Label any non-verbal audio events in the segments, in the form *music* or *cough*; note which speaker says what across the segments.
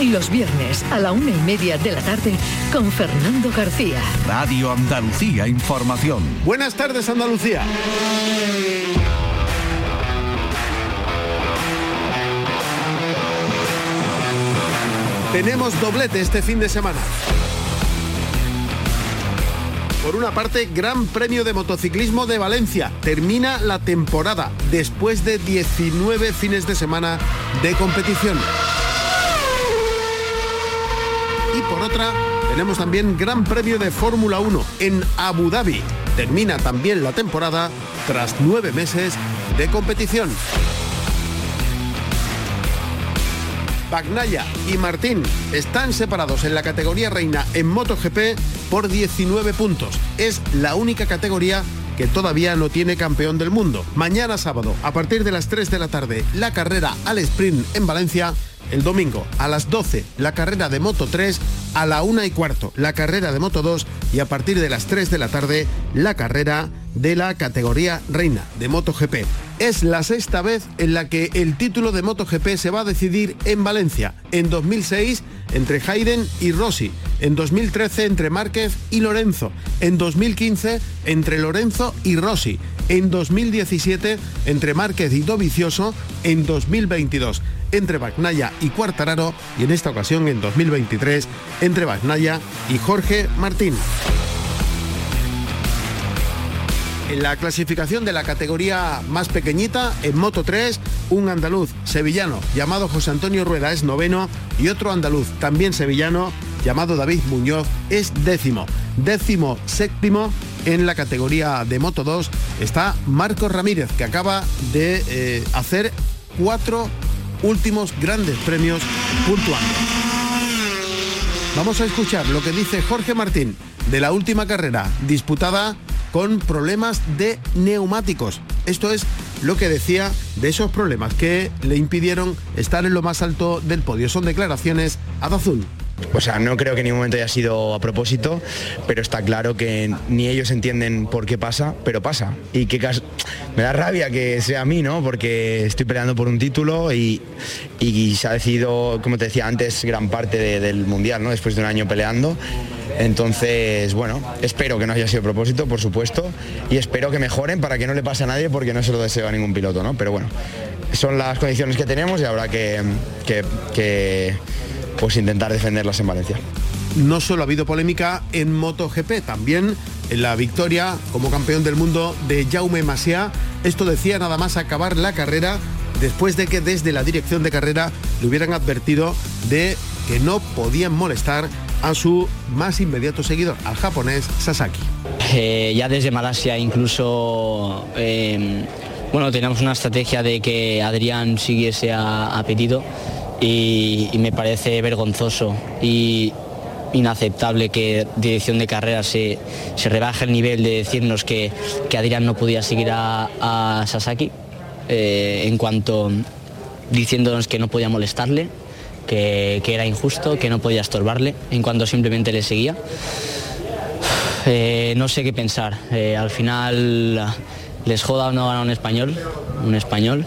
Speaker 1: Y los viernes a la una y media de la tarde con Fernando García.
Speaker 2: Radio Andalucía Información.
Speaker 3: Buenas tardes Andalucía. Tenemos doblete este fin de semana. Por una parte, Gran Premio de Motociclismo de Valencia. Termina la temporada después de 19 fines de semana de competición. Y por otra, tenemos también Gran Premio de Fórmula 1 en Abu Dhabi. Termina también la temporada tras nueve meses de competición. Bagnaya y Martín están separados en la categoría reina en MotoGP por 19 puntos. Es la única categoría que todavía no tiene campeón del mundo. Mañana sábado, a partir de las 3 de la tarde, la carrera al sprint en Valencia. El domingo a las 12 la carrera de Moto 3, a la 1 y cuarto la carrera de Moto 2 y a partir de las 3 de la tarde la carrera de la categoría reina de MotoGP. Es la sexta vez en la que el título de MotoGP se va a decidir en Valencia. En 2006 entre Hayden y Rossi. En 2013 entre Márquez y Lorenzo. En 2015 entre Lorenzo y Rossi. En 2017 entre Márquez y Dovicioso. En 2022 entre Bagnaya y Cuartararo. Y en esta ocasión en 2023 entre Bagnaya y Jorge Martín. En la clasificación de la categoría más pequeñita, en Moto 3, un andaluz sevillano llamado José Antonio Rueda es noveno y otro andaluz también sevillano llamado David Muñoz es décimo. Décimo séptimo en la categoría de Moto 2 está Marcos Ramírez que acaba de eh, hacer cuatro últimos grandes premios puntuando. Vamos a escuchar lo que dice Jorge Martín de la última carrera disputada con problemas de neumáticos. Esto es lo que decía de esos problemas que le impidieron estar en lo más alto del podio. Son declaraciones a.
Speaker 4: O sea, no creo que en ningún momento haya sido a propósito, pero está claro que ni ellos entienden por qué pasa, pero pasa. Y que me da rabia que sea a mí, ¿no? Porque estoy peleando por un título y, se ha decidido, como te decía antes, gran parte del Mundial, ¿no? Después de un año peleando. Entonces, bueno, espero que no haya sido a propósito, por supuesto, y espero que mejoren para que no le pase a nadie porque no se lo deseo a ningún piloto, ¿no? Pero bueno, son las condiciones que tenemos y habrá que, que, pues intentar defenderlas en Valencia.
Speaker 3: No solo ha habido polémica en MotoGP, también en la victoria como campeón del mundo de Jaume Masia. Esto decía nada más acabar la carrera después de que desde la dirección de carrera le hubieran advertido de que no podían molestar a su más inmediato seguidor, al japonés Sasaki.
Speaker 5: Eh, ya desde Malasia incluso, em, bueno, teníamos una estrategia de que Adrián siguiese a, pedido y, me parece vergonzoso y inaceptable que dirección de carrera se, rebaje el nivel de decirnos que, Adrián no podía seguir a, Sasaki eh, en cuanto diciéndonos que no podía molestarle que, era injusto, que no podía estorbarle en cuanto simplemente le seguía. *sighs* Eh, no sé qué pensar. Eh, al final les joda o no ganar un español, un español.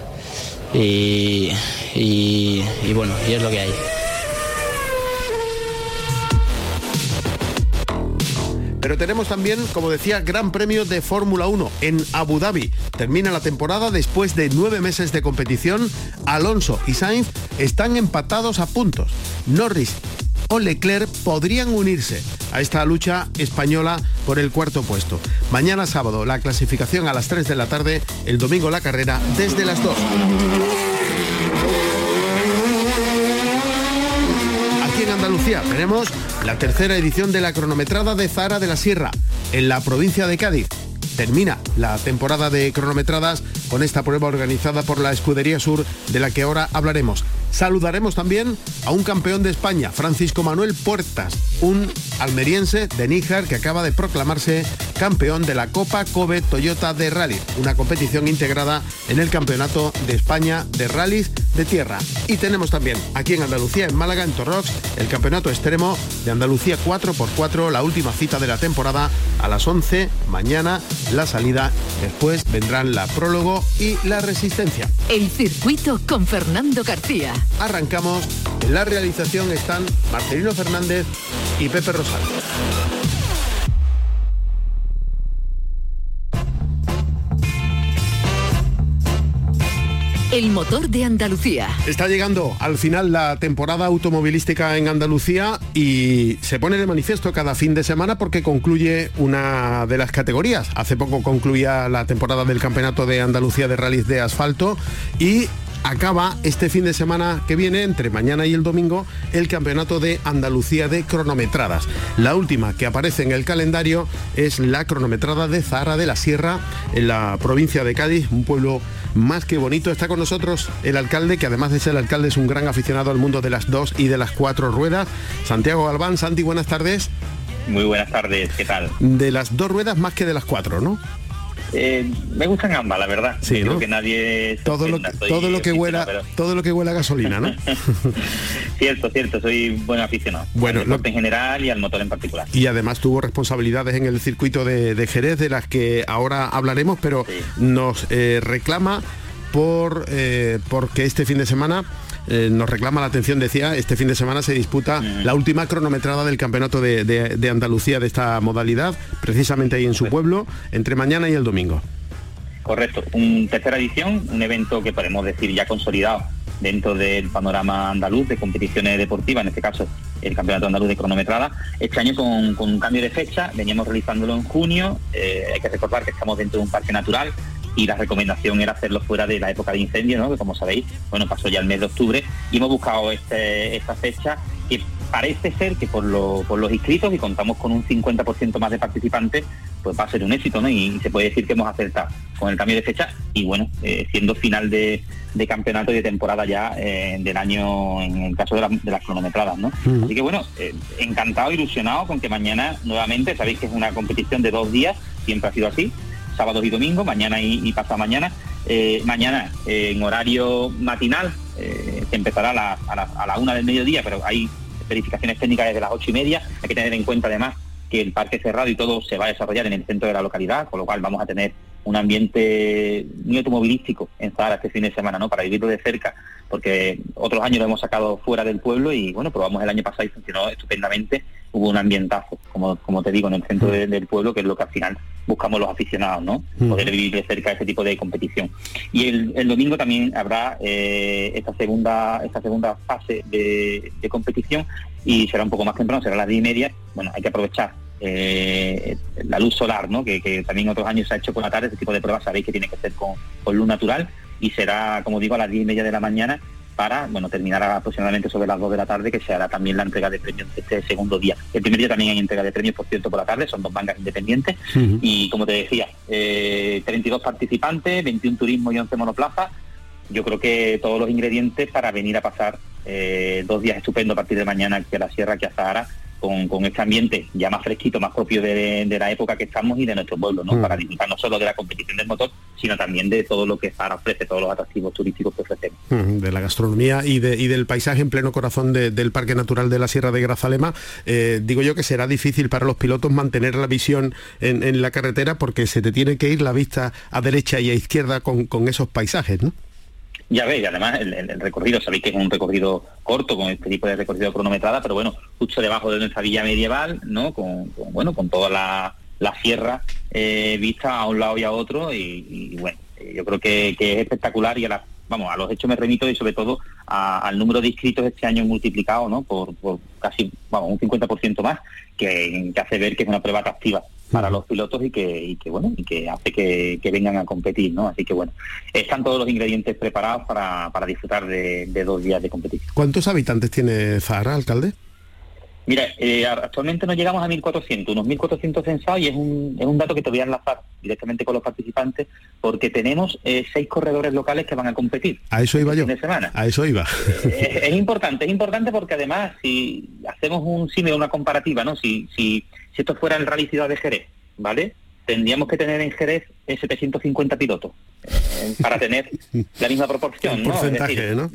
Speaker 5: Y bueno, y es lo que hay.
Speaker 3: Pero tenemos también, como decía, Gran Premio de Fórmula 1 en Abu Dhabi. Termina la temporada después de nueve meses de competición. Alonso y Sainz están empatados a puntos. Norris o Leclerc podrían unirse a esta lucha española por el cuarto puesto. Mañana sábado la clasificación a las 3 de la tarde, el domingo la carrera desde las 2. Aquí en Andalucía tenemos la tercera edición de la cronometrada de Zara de la Sierra, en la provincia de Cádiz. Termina la temporada de cronometradas con esta prueba organizada por la Escudería Sur, de la que ahora hablaremos. Saludaremos también a un campeón de España, Francisco Manuel Puertas, un almeriense de Níjar que acaba de proclamarse campeón de la Copa Kobe Toyota de Rally, una competición integrada en el Campeonato de España de Rallys de Tierra. Y tenemos también aquí en Andalucía, en Málaga, en Torrox, el Campeonato Extremo de Andalucía 4x4, la última cita de la temporada a las 11, mañana la salida, después vendrán la prólogo y la resistencia.
Speaker 1: El circuito con Fernando García.
Speaker 3: Arrancamos, en la realización están Marcelino Fernández y Pepe Rosal.
Speaker 1: El motor de Andalucía.
Speaker 3: Está llegando al final la temporada automovilística en Andalucía y se pone de manifiesto cada fin de semana porque concluye una de las categorías. Hace poco concluía la temporada del Campeonato de Andalucía de Rallys de Asfalto y acaba este fin de semana que viene, entre mañana y el domingo, el Campeonato de Andalucía de cronometradas. La última que aparece en el calendario es la cronometrada de Zahara de la Sierra, en la provincia de Cádiz, un pueblo más que bonito. Está con nosotros el alcalde, que además de ser el alcalde es un gran aficionado al mundo de las dos y de las cuatro ruedas. Santiago Galván, Santi, buenas tardes.
Speaker 6: Muy buenas tardes, ¿qué tal?
Speaker 3: De las dos ruedas más que de las cuatro, ¿no?
Speaker 6: Eh, me gustan ambas, la verdad.
Speaker 3: Sí,
Speaker 6: Creo que nadie
Speaker 3: todo lo, todo lo que huela todo lo que huela a gasolina, ¿no? *laughs*
Speaker 6: cierto, cierto. Soy buen aficionado.
Speaker 3: Bueno,
Speaker 6: al en general y al motor en particular.
Speaker 3: Y además tuvo responsabilidades en el circuito de, Jerez de las que ahora hablaremos, pero nos eh, reclama por eh, porque este fin de semana eh, nos reclama la atención, decía, este fin de semana se disputa la última cronometrada del campeonato de, Andalucía de esta modalidad, precisamente ahí en su pueblo, entre mañana y el domingo.
Speaker 6: Correcto, un tercera edición, un evento que podemos decir ya consolidado dentro del panorama andaluz de competiciones deportivas, en este caso el Campeonato Andaluz de Cronometrada. Este año con, un cambio de fecha, veníamos realizándolo en junio, eh, hay que recordar que estamos dentro de un parque natural, y la recomendación era hacerlo fuera de la época de incendio, ¿no? que como sabéis, bueno, pasó ya el mes de octubre y hemos buscado este, esta fecha que parece ser que por, los inscritos y contamos con un 50% más de participantes, pues va a ser un éxito, ¿no? Y, se puede decir que hemos acertado con el cambio de fecha y bueno, eh, siendo final de, campeonato y de temporada ya eh, del año en el caso de, las cronometradas, ¿no? Así que bueno, eh, encantado, ilusionado con que mañana nuevamente, sabéis que es una competición de dos días, siempre ha sido así, sábados y domingos, mañana y, pasado mañana. Eh, mañana eh, en horario matinal, eh, que empezará a la, una del mediodía, pero hay verificaciones técnicas desde las ocho y media. Hay que tener en cuenta además que el parque cerrado y todo se va a desarrollar en el centro de la localidad, con lo cual vamos a tener un ambiente muy automovilístico en Zahara este fin de semana, ¿no? Para vivirlo de cerca, porque otros años lo hemos sacado fuera del pueblo y bueno, probamos el año pasado y funcionó estupendamente. Hubo un ambientazo, como, como te digo, en el centro mm. del pueblo, que es lo que al final buscamos los aficionados, ¿no? Mm. Poder vivir de cerca ese tipo de competición. Y el, domingo también habrá eh, esta segunda esta segunda fase de, competición y será un poco más temprano, será a las 10 y media. Bueno, hay que aprovechar eh, la luz solar, ¿no? Que, también otros años se ha hecho por la tarde, este tipo de pruebas sabéis que tiene que ser con, luz natural y será, como digo, a las 10 y media de la mañana para bueno terminar aproximadamente sobre las 2 de la tarde que se hará también la entrega de premios este segundo día. El primer día también hay entrega de premios, por cierto, por la tarde, son dos bancas independientes y como te decía, 32 eh, participantes, 21 turismo y 11 monoplazas. Yo creo que todos los ingredientes para venir a pasar eh, dos días estupendos a partir de mañana aquí a la Sierra, aquí a Zahara, con, este ambiente ya más fresquito, más propio de, la época que estamos y de nuestro pueblo, ¿no? Mm. Para disfrutar no solo de la competición del motor, sino también de todo lo que Zara ofrece, todos los atractivos turísticos que ofrecemos.
Speaker 3: Mm, de la gastronomía y, de, y del paisaje en pleno corazón del Parque Natural de la Sierra de Grazalema, eh, digo yo que será difícil para los pilotos mantener la visión en, la carretera porque se te tiene que ir la vista a derecha y a izquierda con, con esos paisajes, ¿no?
Speaker 6: Ya veis, además el, recorrido, sabéis que es un recorrido corto con este tipo de recorrido cronometrada, pero bueno, justo debajo de nuestra villa medieval, ¿no? Con, bueno, con toda la, sierra eh, vista a un lado y a otro, y, bueno, yo creo que, es espectacular y a la, vamos, a los hechos me remito y sobre todo al número de inscritos este año multiplicado, ¿no? Por, casi, vamos, un 50% más, que, que hace ver que es una prueba atractiva para los pilotos y que, bueno y que hace que, vengan a competir no así que bueno están todos los ingredientes preparados para, disfrutar de, dos días de competición
Speaker 3: ¿cuántos habitantes tiene Zahara alcalde?
Speaker 6: Mira, eh, actualmente no llegamos a 1.400, unos 1.400 censados y es un, es un dato que te voy a enlazar directamente con los participantes porque tenemos eh, seis corredores locales que van a competir.
Speaker 3: A eso iba
Speaker 6: este
Speaker 3: yo.
Speaker 6: fin de semana.
Speaker 3: A eso iba.
Speaker 6: Eh, es, importante, es importante porque además si hacemos un símil, una comparativa, ¿no? Si, si, si esto fuera el Rally Ciudad de Jerez, ¿vale? Tendríamos que tener en Jerez 750 pilotos para tener la misma proporción, *laughs* ¿no? Es decir,
Speaker 3: ¿no?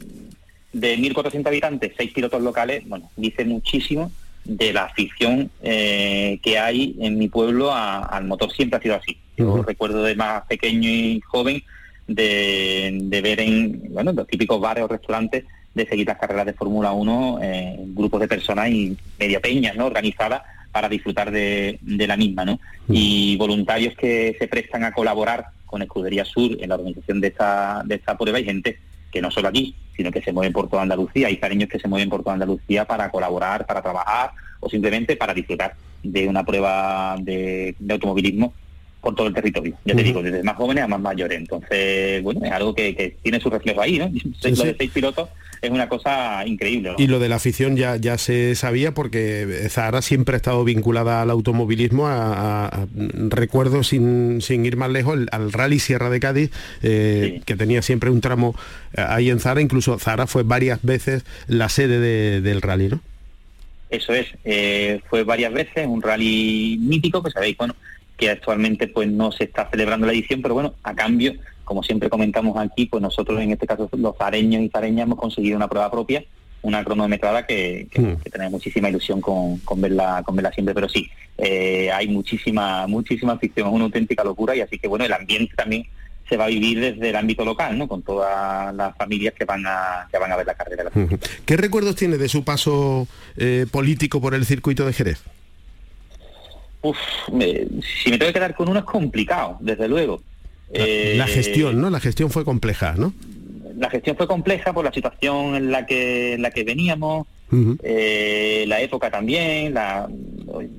Speaker 6: de 1.400 habitantes, seis pilotos locales, bueno, dice muchísimo de la afición eh, que hay en mi pueblo a- al motor. Siempre ha sido así. Yo recuerdo de más pequeño y joven de, de ver en bueno, los típicos bares o restaurantes de seguir las carreras de Fórmula 1, eh, grupos de personas y media peñas ¿no? organizadas para disfrutar de, de la misma. ¿no? Y voluntarios que se prestan a colaborar con Escudería Sur en la organización de esta, de esta prueba y gente que no solo aquí, sino que se mueven por toda Andalucía. Hay cariños que se mueven por toda Andalucía para colaborar, para trabajar o simplemente para disfrutar de una prueba de, de automovilismo por todo el territorio. Ya te digo, desde más jóvenes a más mayores. Entonces, bueno, es algo que, que tiene su reflejo ahí, ¿no? *laughs* Lo
Speaker 3: sí.
Speaker 6: de seis pilotos es una cosa increíble. ¿no?
Speaker 3: Y lo de la afición ya, ya se sabía porque Zahara siempre ha estado vinculada al automovilismo. A, a- a- recuerdo sin, sin ir más lejos el- al Rally Sierra de Cádiz, eh,
Speaker 6: Sí.
Speaker 3: que tenía siempre un tramo eh, ahí en Zahara. Incluso Zahara fue varias veces la sede de- del rally, ¿no?
Speaker 6: Eso es, eh, fue varias veces un rally mítico que sabéis, bueno, que actualmente pues no se está celebrando la edición, pero bueno, a cambio, como siempre comentamos aquí, pues nosotros en este caso los zareños y zareñas hemos conseguido una prueba propia, una cronometrada que, que,
Speaker 3: Mm.
Speaker 6: que tenemos muchísima ilusión con, con verla, con verla siempre, pero sí, eh, hay muchísima, muchísima afición, es una auténtica locura y así que bueno, el ambiente también se va a vivir desde el ámbito local, ¿no? Con todas las familias que van a, que van a ver la carrera.
Speaker 3: ¿Qué recuerdos tiene de su paso eh, político por el circuito de Jerez?
Speaker 6: Uf, me- si me tengo que quedar con uno es complicado, desde luego.
Speaker 3: La,
Speaker 6: Eh,
Speaker 3: la gestión, ¿no? La gestión fue compleja, ¿no?
Speaker 6: La gestión fue compleja por la situación en la que, en la que veníamos, eh, la época también, la,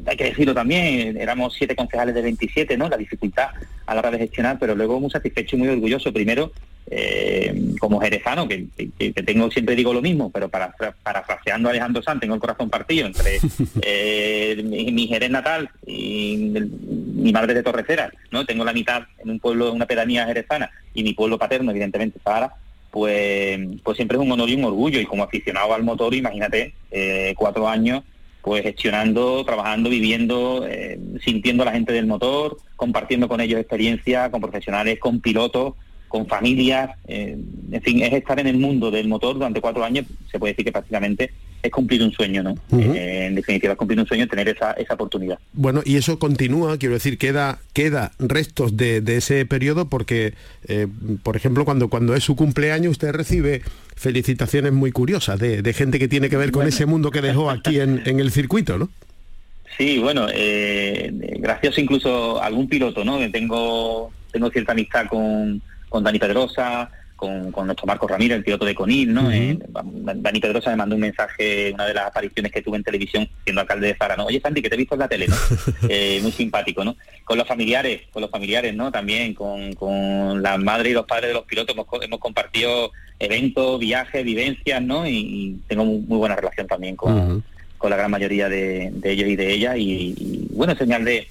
Speaker 6: hay que decirlo también, éramos siete concejales de 27, ¿no? La dificultad a la hora de gestionar, pero luego muy satisfecho y muy orgulloso. Primero, eh, como jerezano, que, que- que tengo siempre digo lo mismo, pero para, parafraseando a Alejandro Sanz, tengo el corazón partido entre *laughs* eh, mi, mi Jerez natal y el- mi madre de Torreceras, ¿no? Tengo la mitad en un pueblo, en una pedanía jerezana, y mi pueblo paterno, evidentemente, Sahara, pues, pues siempre es un honor y un orgullo. Y como aficionado al motor, imagínate, eh, cuatro años pues gestionando, trabajando, viviendo, sintiendo a la gente del motor, compartiendo con ellos experiencia, con profesionales, con pilotos, con familias, eh, en fin, es estar en el mundo del motor durante cuatro años, se puede decir que prácticamente es cumplir un sueño, ¿no? Eh, en definitiva, es cumplir un sueño tener esa, esa oportunidad.
Speaker 3: Bueno, y eso continúa, quiero decir, queda, queda restos de, de ese periodo porque, eh, por ejemplo, cuando, cuando es su cumpleaños usted recibe felicitaciones muy curiosas de, de gente que tiene que ver con
Speaker 6: Bueno.
Speaker 3: ese mundo que dejó aquí en, en el circuito, ¿no?
Speaker 6: Sí, bueno, eh, gracioso incluso algún piloto, ¿no? Tengo, tengo cierta amistad con, con Dani Pedrosa, con, con nuestro Marco Ramírez, el piloto de Conil, ¿no? Eh, Dani Pedrosa me mandó un mensaje, una de las apariciones que tuve en televisión siendo alcalde de Zara, ¿no? Oye, Santi, que te he visto en la tele, ¿no? *laughs* Eh, muy simpático, ¿no? Con los familiares, con los familiares, ¿no? También con, con las madres y los padres de los pilotos hemos, hemos compartido eventos, viajes, vivencias, ¿no? Y, y tengo muy, muy buena relación también con, con la gran mayoría de, de ellos y de ellas y, y, bueno, señal de,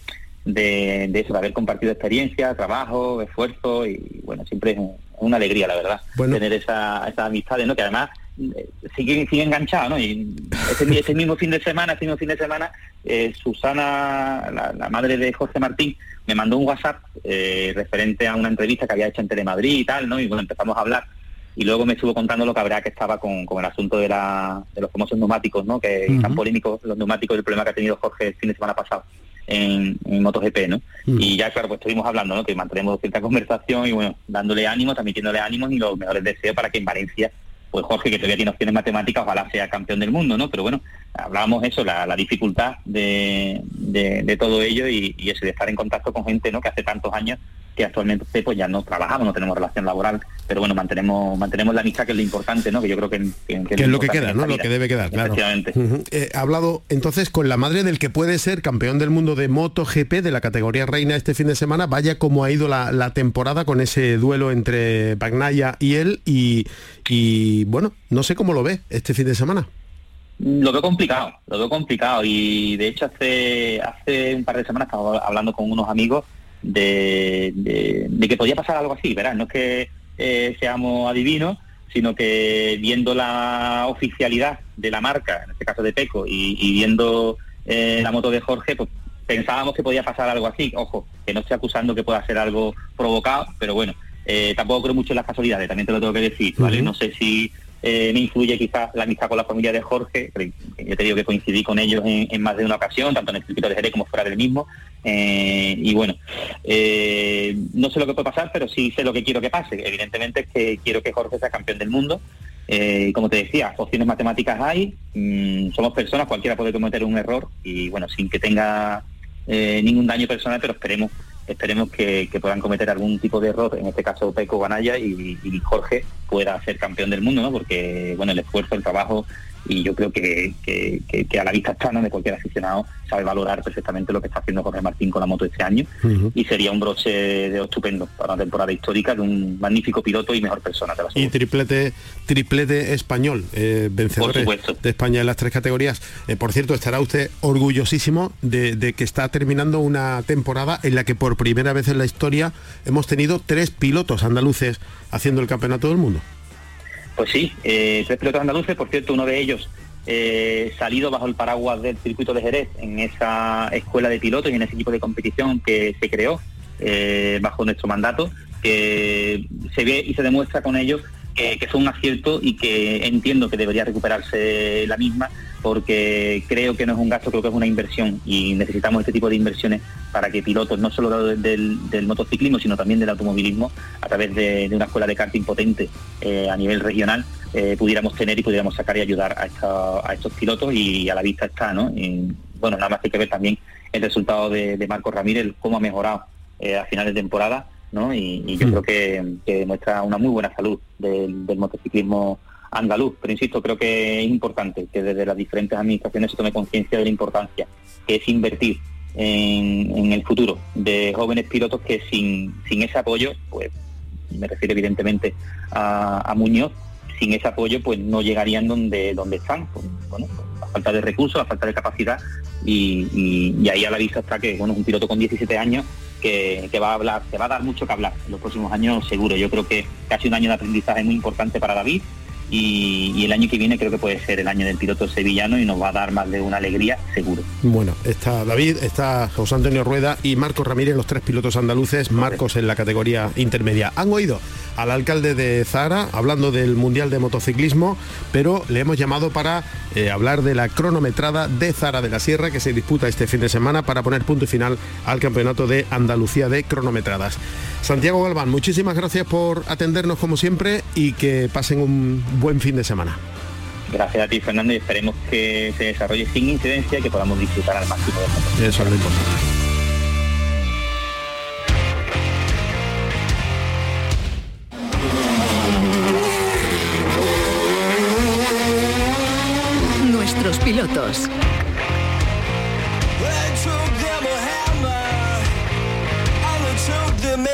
Speaker 6: de, de eso, de haber compartido experiencia, trabajo, esfuerzo y bueno, siempre es un- una alegría, la verdad,
Speaker 3: Bueno.
Speaker 6: tener esa, esas amistades, ¿no? Que además eh, siguen, siguen enganchados, ¿no? Y ese, mi- ese mismo fin de semana, ese mismo fin de semana, eh, Susana, la, la madre de José Martín, me mandó un WhatsApp eh, referente a una entrevista que había hecho en Telemadrid y tal, ¿no? Y bueno, empezamos a hablar y luego me estuvo contando lo que habrá que estaba con, con el asunto de, la, de los famosos neumáticos, ¿no? Que
Speaker 3: Ujú.
Speaker 6: tan polémicos los neumáticos, el problema que ha tenido Jorge el fin de semana pasado en, en MotoGP, ¿no?
Speaker 3: Ujú.
Speaker 6: Y ya, claro, pues estuvimos hablando, ¿no? Que mantenemos cierta conversación y, bueno, dándole ánimo, transmitiéndole ánimos y los mejores deseos para que en Valencia, pues Jorge, que todavía tiene opciones matemáticas, ojalá sea campeón del mundo, ¿no? Pero bueno, hablábamos eso, la, la dificultad de, de, de todo ello y, y eso, de estar en contacto con gente, ¿no? Que hace tantos años que actualmente pues ya no trabajamos, no tenemos relación laboral, pero bueno, mantenemos mantenemos la amistad, que es lo importante, ¿no? Que yo creo que, que,
Speaker 3: Que es lo que queda, ¿no? Lo que debe quedar, claro. Eh, ha hablado entonces con la madre del que puede ser campeón del mundo de MotoGP de la categoría reina este fin de semana. Vaya cómo ha ido la, la temporada con ese duelo entre Bagnaya y él. Y, y, bueno, no sé cómo lo ve este fin de semana.
Speaker 6: Lo veo complicado, lo veo complicado y de hecho hace hace un par de semanas estaba hablando con unos amigos de, que podía pasar algo así, ¿verdad? No es que eh, seamos adivinos, sino que viendo la oficialidad de la marca, en este caso de Peco, y, viendo eh, la moto de Jorge, pues pensábamos que podía pasar algo así. Ojo, que no estoy acusando que pueda ser algo provocado, pero bueno, eh, tampoco creo mucho en las casualidades, también te lo tengo que decir, ¿vale? No sé si eh, me influye quizás la amistad con la familia de Jorge, yo te digo que coincidí con ellos en, más de una ocasión, tanto en el circuito de Jerez como fuera del mismo, eh, y bueno, no sé lo que puede pasar, pero sí sé lo que quiero que pase. Evidentemente es que quiero que Jorge sea campeón del mundo, como te decía, opciones matemáticas hay, mm, somos personas, cualquiera puede cometer un error y bueno, sin que tenga ningún daño personal, pero esperemos esperemos que, puedan cometer algún tipo de error, en este caso Peco Banaya y, y Jorge pueda ser campeón del mundo, ¿no? porque bueno el esfuerzo, el trabajo y yo creo que, a la vista está de cualquier aficionado sabe valorar perfectamente lo que está haciendo Jorge Martín con la moto este año y sería un broche de estupendo para una temporada histórica de un magnífico piloto y mejor persona.
Speaker 3: y triplete triplete español, eh, vencedor de España en las tres categorías. Eh, por cierto, estará usted orgullosísimo de, de que está terminando una temporada en la que por primera vez en la historia hemos tenido tres pilotos andaluces haciendo el campeonato del mundo.
Speaker 6: Pues sí, eh, tres pilotos andaluces, por cierto, uno de ellos eh, salido bajo el paraguas del circuito de Jerez, en esa escuela de pilotos y en ese equipo de competición que se creó eh, bajo nuestro mandato, que se ve y se demuestra con ellos que, que un acierto y que entiendo que debería recuperarse la misma porque creo que no es un gasto, creo que es una inversión y necesitamos este tipo de inversiones para que pilotos, no solo del, motociclismo, sino también del automovilismo, a través de, una escuela de karting potente eh, a nivel regional, eh, pudiéramos tener y pudiéramos sacar y ayudar a, estos pilotos y a la vista está, ¿no? bueno, nada más hay que ver también el resultado de, Marco Ramírez, cómo ha mejorado eh, a finales de temporada, ¿no? Y, yo hmm. creo que, demuestra una muy buena salud del, del motociclismo andaluz, pero insisto, creo que es importante que desde las diferentes administraciones se tome conciencia de la importancia que es invertir en, el futuro de jóvenes pilotos que sin, sin ese apoyo, pues me refiero evidentemente a, Muñoz, sin ese apoyo pues no llegarían donde, donde están, bueno, a falta de recursos, a falta de capacidad y, ahí a la vista está que bueno, un piloto con 17 años que, que, va a hablar, que va a dar mucho que hablar en los próximos años seguro. Yo creo que casi un año de aprendizaje muy importante para David y, el año que viene creo que puede ser el año del piloto sevillano y nos va a dar más de una alegría seguro.
Speaker 3: Bueno, está David, está José Antonio Rueda y Marcos Ramírez, los tres pilotos andaluces, Marcos en la categoría intermedia. Han oído al alcalde de Zara hablando del Mundial de Motociclismo, pero le hemos llamado para eh, hablar de la cronometrada de Zara de la Sierra que se disputa este fin de semana para poner punto y final al campeonato de Andalucía de cronometradas. Santiago Galván, muchísimas gracias por atendernos como siempre y que pasen un buen fin de semana.
Speaker 6: Gracias a ti, Fernando, y esperemos que se desarrolle sin incidencia y que podamos disfrutar al máximo
Speaker 3: de Eso es lo importante.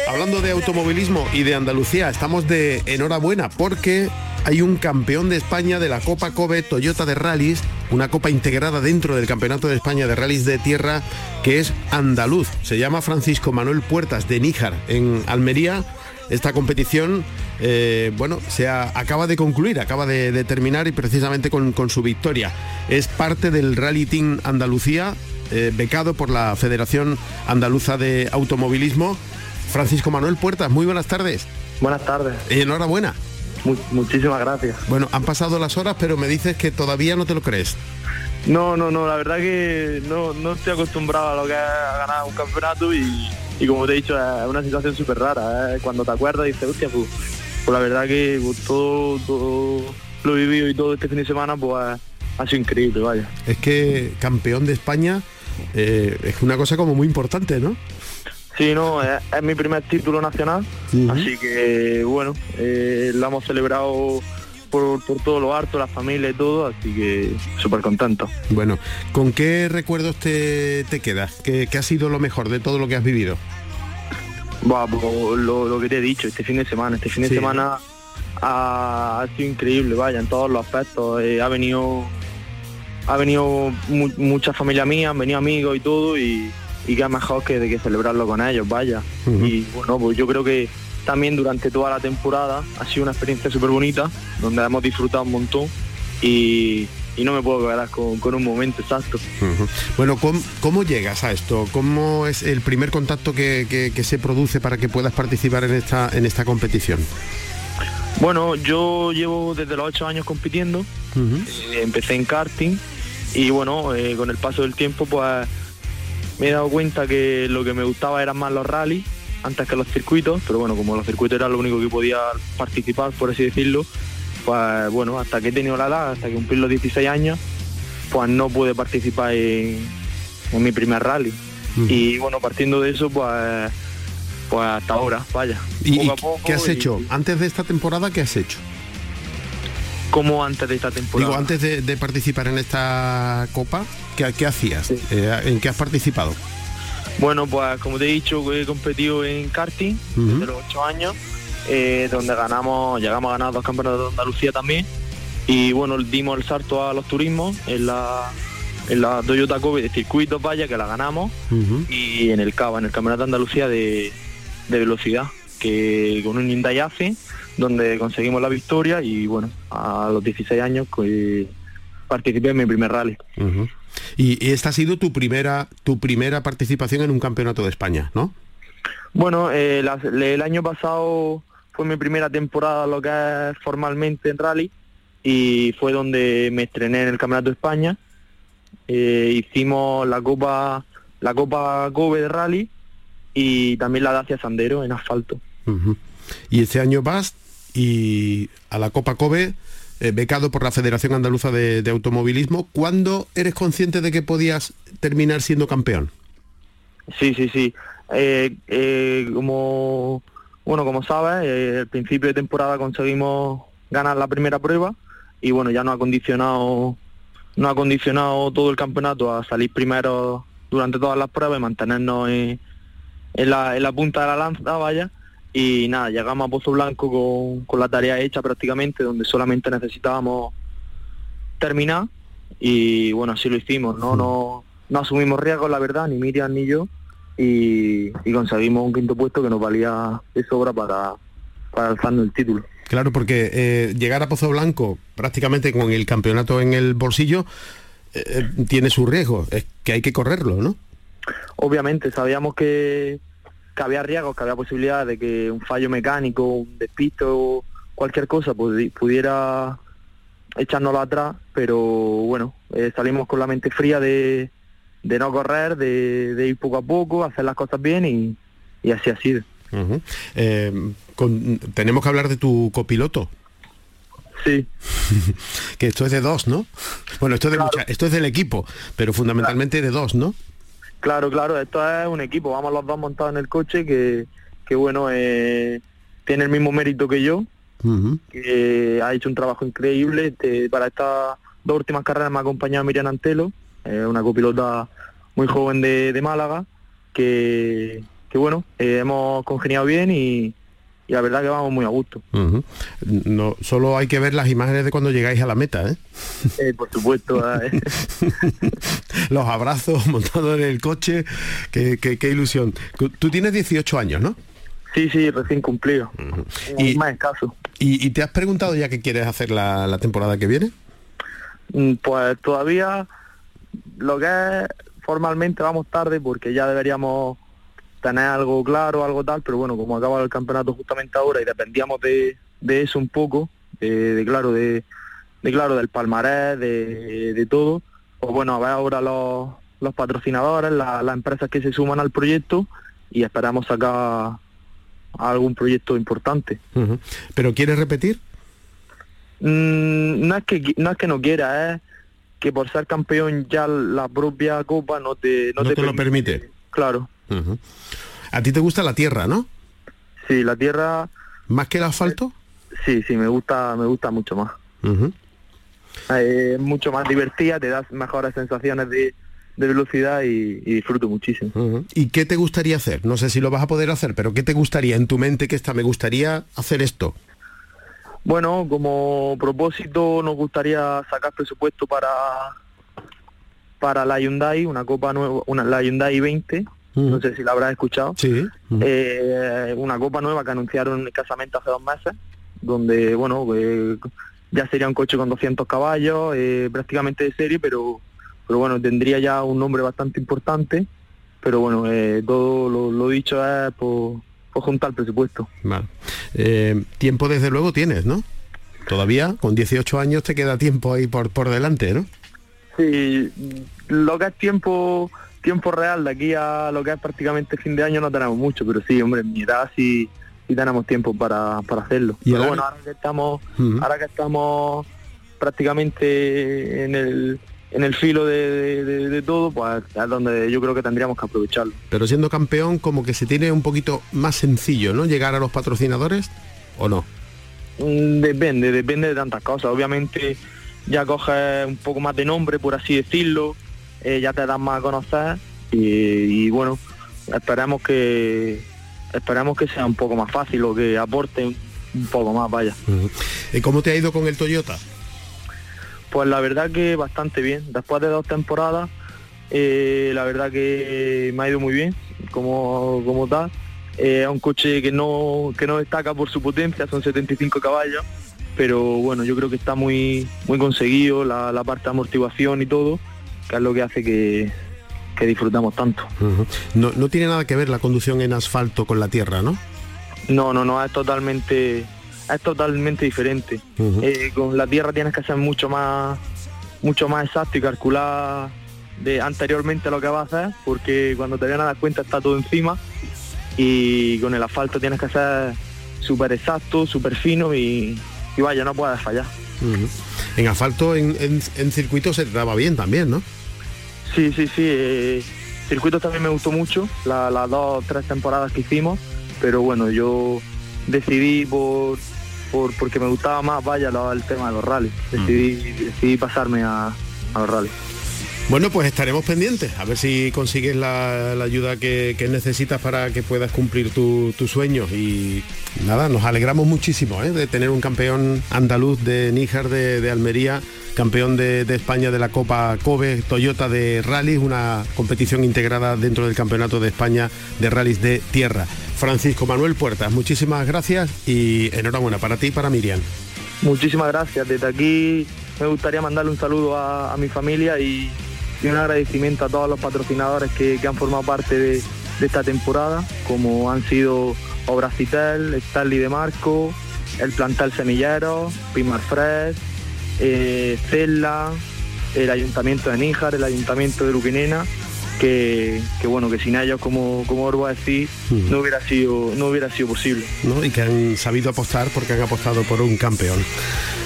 Speaker 3: Hablando de automovilismo y de Andalucía, estamos de enhorabuena porque hay un campeón de España de la Copa Kobe Toyota de Rallys, una copa integrada dentro del Campeonato de España de Rallys de Tierra que es andaluz. Se llama Francisco Manuel Puertas de Níjar, en Almería. Esta competición, eh, bueno, se acaba de concluir, acaba de, terminar y precisamente con, su victoria. Es parte del Rally Team Andalucía, eh, becado por la Federación Andaluza de Automovilismo. Francisco Manuel Puertas, muy buenas tardes.
Speaker 7: Buenas tardes.
Speaker 3: Y enhorabuena
Speaker 7: muchísimas gracias.
Speaker 3: Bueno, han pasado las horas, pero me dices que todavía no te lo crees.
Speaker 7: No, no, no, la verdad que no, no estoy acostumbrado a lo que es ganar un campeonato y, como te he dicho, es una situación súper rara. ¿eh? Cuando te acuerdas y dices, hostia, pues, pues, la verdad que pues, todo, todo lo vivido y todo este fin de semana pues ha sido increíble, vaya.
Speaker 3: Es que campeón de España eh, es una cosa como muy importante, ¿no?
Speaker 7: Sí, no, es, mi primer título nacional, así que bueno, eh, lo hemos celebrado por, por todo lo harto, la familia y todo, así que súper contento.
Speaker 3: Bueno, ¿con qué recuerdos te, te quedas? ¿Qué, ha sido lo mejor de todo lo que has vivido?
Speaker 7: Bah, pues, lo, que te he dicho, este fin de semana, este fin de semana ha, sido increíble, vaya, en todos los aspectos, eh, ha venido ha venido mucha familia mía, han venido amigos y todo, y, y qué mejor que de que celebrarlo con ellos, vaya. Y bueno, pues yo creo que también durante toda la temporada ha sido una experiencia súper bonita, donde hemos disfrutado un montón y, no me puedo quedar con, un momento exacto.
Speaker 3: Bueno, ¿cómo, llegas a esto? ¿Cómo es el primer contacto que, se produce para que puedas participar en esta, en esta competición?
Speaker 7: Bueno, yo llevo desde los ocho años compitiendo, eh, empecé en karting y bueno, eh, con el paso del tiempo pues me he dado cuenta que lo que me gustaba eran más los rallies antes que los circuitos, pero bueno, como los circuitos era lo único que podía participar, por así decirlo, pues bueno, hasta que he tenido la edad, hasta que cumplí los 16 años, pues no pude participar en, mi primer rally. Y bueno, partiendo de eso, pues pues hasta ahora, vaya.
Speaker 3: ¿Y, qué has hecho? Antes de esta temporada, ¿qué has hecho?
Speaker 7: ¿Cómo antes de esta temporada?
Speaker 3: Digo, antes de, participar en esta copa, ¿qué, hacías? Eh, ¿En qué has participado?
Speaker 7: Bueno, pues como te he dicho, he competido en karting desde los 8 años, eh, donde ganamos, llegamos a ganar dos campeonatos de Andalucía también. Y bueno, dimos el salto a los turismos en la, en la Toyota Kobe de circuito, vaya, que la ganamos. Y en el Cava, en el Campeonato de Andalucía de, de velocidad, que con un Hyundai ACE, donde conseguimos la victoria y bueno, a los 16 años pues, participé en mi primer rally.
Speaker 3: Y, esta ha sido tu primera, tu primera participación en un campeonato de España, ¿no?
Speaker 7: Bueno, eh, el año pasado fue mi primera temporada lo que es formalmente en rally y fue donde me estrené en el Campeonato de España. Eh, hicimos la Copa la Copa Kobe de Rally y también la Dacia Sandero en asfalto.
Speaker 3: Y este año vas y a la Copa Kobe, eh, becado por la Federación Andaluza de, Automovilismo. ¿Cuándo eres consciente de que podías terminar siendo campeón?
Speaker 7: Sí, sí, sí. Eh, eh, como bueno, como sabes, al principio de temporada conseguimos ganar la primera prueba y bueno, ya nos ha condicionado, nos ha condicionado todo el campeonato a salir primero durante todas las pruebas y mantenernos en en la, en la punta de la lanza, vaya, y nada, llegamos a Pozo Blanco con, con la tarea hecha prácticamente, donde solamente necesitábamos terminar, y bueno, así lo hicimos, ¿no? No, no asumimos riesgos, la verdad, ni Miriam ni yo, y, conseguimos un quinto puesto que nos valía de sobra para, para alzarnos el título.
Speaker 3: Claro, porque eh, llegar a Pozo Blanco prácticamente con el campeonato en el bolsillo eh, eh, tiene su riesgo, es que hay que correrlo, ¿no?
Speaker 7: obviamente sabíamos que, había riesgos, que había posibilidad de que un fallo mecánico, un despiste o cualquier cosa pudiera echárnoslo atrás, pero bueno, eh, salimos con la mente fría de, no correr, de, ir poco a poco, hacer las cosas bien y, así ha sido.
Speaker 3: Eh, tenemos que hablar de tu copiloto.
Speaker 7: Sí. *laughs*
Speaker 3: que esto es de dos, ¿no? Bueno, esto es, de esto es del equipo, pero fundamentalmente de dos, ¿no?
Speaker 7: Claro, claro, esto es un equipo, vamos los dos montados en el coche que, que bueno, eh, tiene el mismo mérito que yo, que ha hecho un trabajo increíble. para estas dos últimas carreras me ha acompañado Miriam Antelo, una copilota muy joven de, Málaga, que, que bueno, eh, hemos congeniado bien y, y la verdad que vamos muy a gusto.
Speaker 3: no, solo hay que ver las imágenes de cuando llegáis a la meta, ¿eh?
Speaker 7: eh por supuesto. ¿eh? *laughs*
Speaker 3: Los abrazos *laughs* montados en el coche, qué, qué, ilusión. Tú tienes 18 años, ¿no?
Speaker 7: Sí, sí, recién cumplido. y, más escaso.
Speaker 3: ¿y, te has preguntado ya qué quieres hacer la, la temporada que viene?
Speaker 7: Mm, pues todavía lo que es formalmente vamos tarde porque ya deberíamos tener algo claro, algo tal, pero bueno, como acaba el campeonato justamente ahora y dependíamos de, eso un poco, de, claro, de, claro, del palmarés, de, todo, pues bueno, a ver ahora los, los patrocinadores, las empresas que se suman al proyecto y esperamos sacar algún proyecto importante.
Speaker 3: ¿Pero quieres repetir?
Speaker 7: Mm, no es que no es que no quiera, es que por ser campeón ya la propia copa no te
Speaker 3: no, te, lo permite.
Speaker 7: Claro.
Speaker 3: A ti te gusta la tierra, ¿no?
Speaker 7: Sí, la tierra...
Speaker 3: ¿Más que el asfalto?
Speaker 7: Sí, sí, me gusta, me gusta mucho más. Es mucho más divertida, te das mejores sensaciones de, velocidad y, disfruto muchísimo.
Speaker 3: ¿Y qué te gustaría hacer? No sé si lo vas a poder hacer, pero ¿qué te gustaría en tu mente que está? Me gustaría hacer esto.
Speaker 7: Bueno, como propósito nos gustaría sacar presupuesto para, para la Hyundai, una copa nueva, una, la Hyundai 20, no sé si la habrás escuchado.
Speaker 3: Sí.
Speaker 7: Eh, una copa nueva que anunciaron escasamente hace dos meses, donde, bueno, eh, ya sería un coche con 200 caballos, eh, prácticamente de serie, pero, pero bueno, tendría ya un nombre bastante importante. Pero bueno, eh, todo lo, lo dicho es por, por juntar el presupuesto.
Speaker 3: Vale. Eh, tiempo desde luego tienes, ¿no? Todavía, con 18 años te queda tiempo ahí por, por delante, ¿no?
Speaker 7: Sí, lo que es tiempo tiempo real de aquí a lo que es prácticamente fin de año no tenemos mucho, pero sí, hombre, en mi edad sí, sí tenemos tiempo para, para hacerlo.
Speaker 3: ¿Y
Speaker 7: Pero bueno, ahora que estamos, ahora que estamos prácticamente en el en el filo de, de- todo, pues es donde yo creo que tendríamos que aprovecharlo.
Speaker 3: Pero siendo campeón como que se tiene un poquito más sencillo, ¿no? Llegar a los patrocinadores o no.
Speaker 7: Mm, Depende, depende de tantas cosas. Obviamente ya coges un poco más de nombre, por así decirlo, eh, ya te das más a conocer y, y bueno, esperamos que esperamos que sea un poco más fácil o que aporte un, poco más, vaya.
Speaker 3: ¿Y ¿Cómo te ha ido con el Toyota?
Speaker 7: Pues la verdad que bastante bien. Después de dos temporadas, eh, la verdad que me ha ido muy bien, como, como tal. Eh, es un coche que no, que no destaca por su potencia, son 75 caballos, pero bueno, yo creo que está muy, muy conseguido, la, la parte de amortiguación y todo, que es lo que hace que, que disfrutamos tanto.
Speaker 3: No, no tiene nada que ver la conducción en asfalto con la tierra, ¿no?
Speaker 7: No, no, no, es totalmente, es totalmente diferente. Eh, con la tierra tienes que ser mucho más, mucho más exacto y calcular de anteriormente lo que vas a hacer, porque cuando te vienes a dar cuenta está todo encima y con el asfalto tienes que ser súper exacto, súper fino y, y vaya, no puedes fallar.
Speaker 3: En asfalto, en, en, en circuito se daba bien también, ¿no?
Speaker 7: Sí, sí, sí. eh, circuitos también me gustó mucho, la- las dos tres temporadas que hicimos, pero bueno, yo decidí por, por porque me gustaba más, vaya, el tema de los rallies. Decidí, decidí pasarme a, a los rallies.
Speaker 3: Bueno, pues estaremos pendientes, a ver si consigues la, la ayuda que, que necesitas para que puedas cumplir tu- tus sueños. Y nada, nos alegramos muchísimo ¿eh? de tener un campeón andaluz de Níjar de, de Almería, campeón de, de España de la Copa Kobe Toyota de Rallys, una competición integrada dentro del Campeonato de España de Rallys de Tierra. Francisco Manuel Puertas, muchísimas gracias y enhorabuena para ti y para Miriam.
Speaker 7: Muchísimas gracias. Desde aquí me gustaría mandarle un saludo a mi familia y, y un agradecimiento a todos los patrocinadores que, que han formado parte de, de esta temporada, como han sido Obracitel, Stanley de Marco, el Plantal Semillero, Primar Fresh, eh, Cella, el Ayuntamiento de Níjar, el Ayuntamiento de Luquinena, que, que bueno, que sin ellos, como, como os voy a decir,
Speaker 3: Ujú.
Speaker 7: no hubiera sido, no hubiera sido posible.
Speaker 3: ¿no? y que han sabido apostar porque han apostado por un campeón.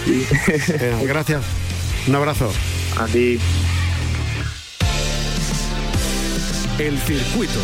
Speaker 3: Eh, *laughs* gracias. Un abrazo.
Speaker 7: A ti.
Speaker 2: El circuito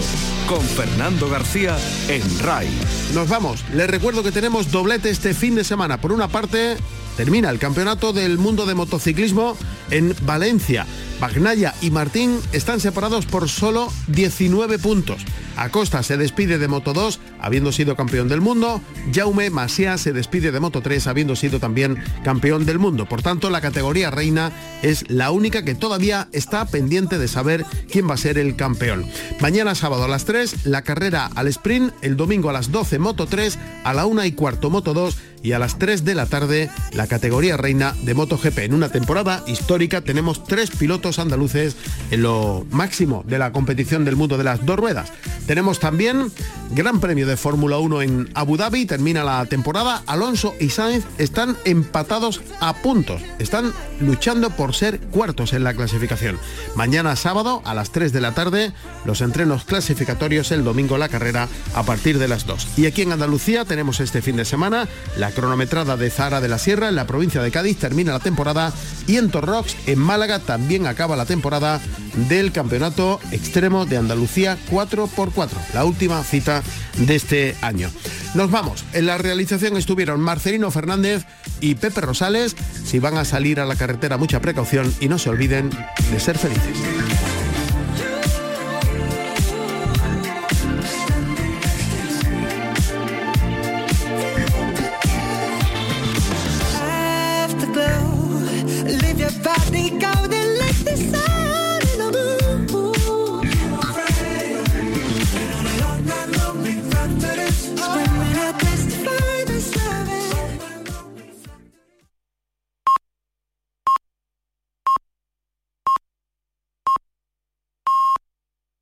Speaker 2: con Fernando García en RAI.
Speaker 3: Nos vamos. Les recuerdo que tenemos doblete este fin de semana. Por una parte, termina el Campeonato del Mundo de Motociclismo en Valencia. Bagnaya y Martín están separados por solo 19 puntos. Acosta se despide de Moto 2 habiendo sido campeón del mundo. Jaume Masia se despide de Moto 3 habiendo sido también campeón del mundo. Por tanto, la categoría reina es la única que todavía está pendiente de saber quién va a ser el campeón. Mañana sábado a las 3 la carrera al sprint, el domingo a las 12 Moto 3, a la 1 y cuarto Moto 2 y a las 3 de la tarde la categoría reina de MotoGP. En una temporada histórica tenemos tres pilotos andaluces en lo máximo de la competición del mundo de las dos ruedas. Tenemos también Gran Premio de Fórmula 1 en Abu Dhabi, termina la temporada. Alonso y Sainz están empatados a puntos, están luchando por ser cuartos en la clasificación. Mañana sábado a las 3 de la tarde los entrenos clasificatorios, el domingo la carrera a partir de las 2. Y aquí en Andalucía tenemos este fin de semana la cronometrada de Zara de la Sierra en la provincia de Cádiz termina la temporada y en Torrox en Málaga también acaba la temporada del Campeonato Extremo de Andalucía 4x4, la última cita de este año. Nos vamos. En la realización estuvieron Marcelino Fernández y Pepe Rosales. Si van a salir a la carretera, mucha precaución y no se olviden de ser felices.